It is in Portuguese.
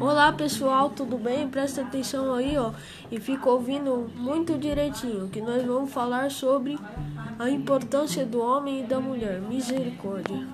Olá pessoal, tudo bem? Presta atenção aí, ó, e fica ouvindo muito direitinho, que nós vamos falar sobre a importância do homem e da mulher. Misericórdia.